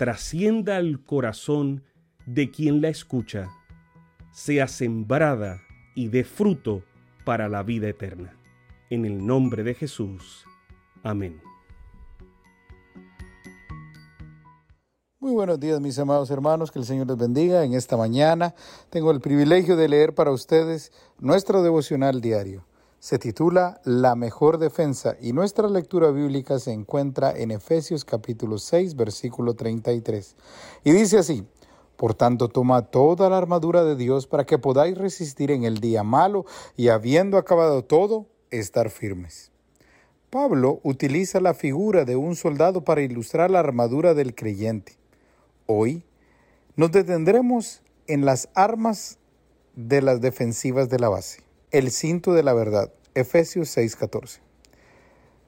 trascienda al corazón de quien la escucha, sea sembrada y dé fruto para la vida eterna. En el nombre de Jesús. Amén. Muy buenos días mis amados hermanos, que el Señor les bendiga. En esta mañana tengo el privilegio de leer para ustedes nuestro devocional diario. Se titula La mejor defensa y nuestra lectura bíblica se encuentra en Efesios capítulo 6 versículo 33. Y dice así, por tanto, toma toda la armadura de Dios para que podáis resistir en el día malo y habiendo acabado todo, estar firmes. Pablo utiliza la figura de un soldado para ilustrar la armadura del creyente. Hoy nos detendremos en las armas de las defensivas de la base. El cinto de la verdad, Efesios 6:14.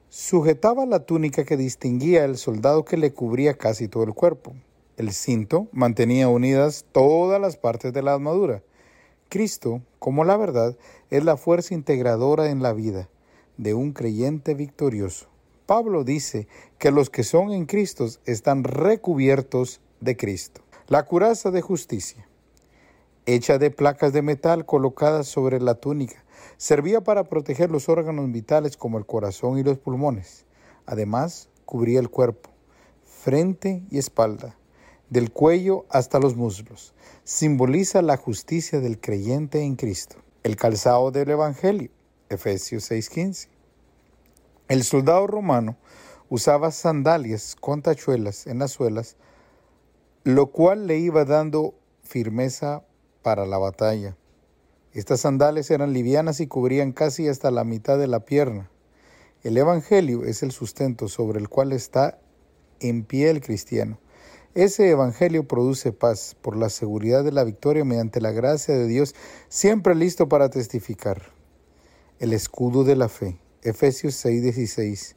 Sujetaba la túnica que distinguía al soldado que le cubría casi todo el cuerpo. El cinto mantenía unidas todas las partes de la armadura. Cristo, como la verdad, es la fuerza integradora en la vida de un creyente victorioso. Pablo dice que los que son en Cristo están recubiertos de Cristo. La curaza de justicia, hecha de placas de metal colocadas sobre la túnica, servía para proteger los órganos vitales como el corazón y los pulmones. Además, cubría el cuerpo, frente y espalda, del cuello hasta los muslos. Simboliza la justicia del creyente en Cristo. El calzado del Evangelio, Efesios 6:15. El soldado romano usaba sandalias con tachuelas en las suelas lo cual le iba dando firmeza para la batalla. Estas sandales eran livianas y cubrían casi hasta la mitad de la pierna. El Evangelio es el sustento sobre el cual está en pie el cristiano. Ese Evangelio produce paz por la seguridad de la victoria mediante la gracia de Dios, siempre listo para testificar. El escudo de la fe, Efesios 6:16,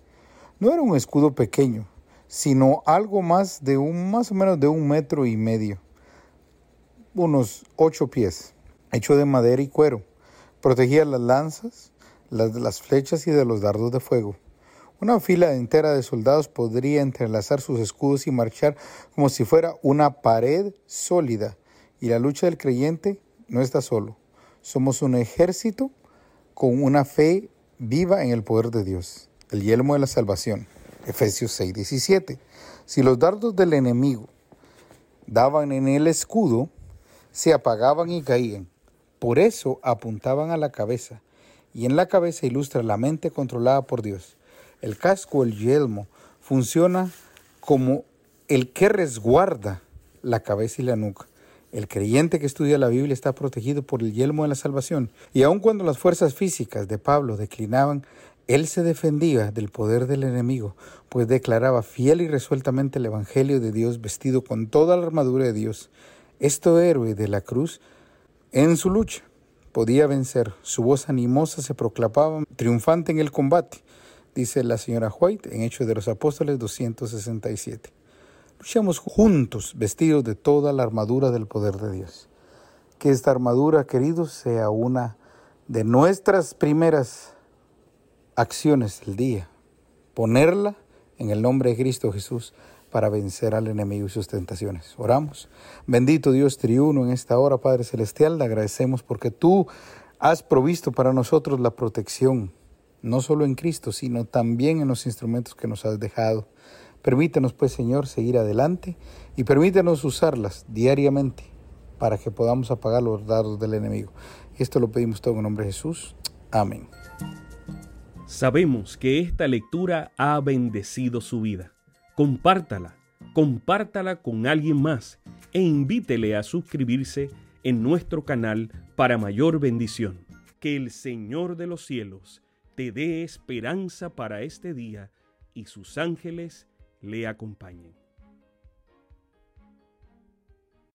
no era un escudo pequeño, sino algo más de un, más o menos de un metro y medio, unos ocho pies, hecho de madera y cuero. Protegía las lanzas, las de las flechas y de los dardos de fuego. Una fila entera de soldados podría entrelazar sus escudos y marchar como si fuera una pared sólida. Y la lucha del creyente no está solo. Somos un ejército con una fe viva en el poder de Dios, el yelmo de la salvación. Efesios 6, 17. Si los dardos del enemigo daban en el escudo, se apagaban y caían. Por eso apuntaban a la cabeza, y en la cabeza ilustra la mente controlada por Dios. El casco, el yelmo, funciona como el que resguarda la cabeza y la nuca. El creyente que estudia la Biblia está protegido por el yelmo de la salvación, y aun cuando las fuerzas físicas de Pablo declinaban, él se defendía del poder del enemigo, pues declaraba fiel y resueltamente el Evangelio de Dios vestido con toda la armadura de Dios. Este héroe de la cruz, en su lucha, podía vencer. Su voz animosa se proclamaba triunfante en el combate, dice la señora White en Hechos de los Apóstoles 267. Luchamos juntos, vestidos de toda la armadura del poder de Dios. Que esta armadura, queridos, sea una de nuestras primeras acciones del día, ponerla en el nombre de Cristo Jesús para vencer al enemigo y sus tentaciones. Oramos. Bendito Dios triuno en esta hora, Padre Celestial, le agradecemos porque tú has provisto para nosotros la protección, no solo en Cristo, sino también en los instrumentos que nos has dejado. Permítanos, pues, Señor, seguir adelante y permítanos usarlas diariamente para que podamos apagar los dardos del enemigo. Esto lo pedimos todo en nombre de Jesús. Amén. Sabemos que esta lectura ha bendecido su vida. Compártala, compártala con alguien más e invítele a suscribirse en nuestro canal para mayor bendición. Que el Señor de los cielos te dé esperanza para este día y sus ángeles le acompañen.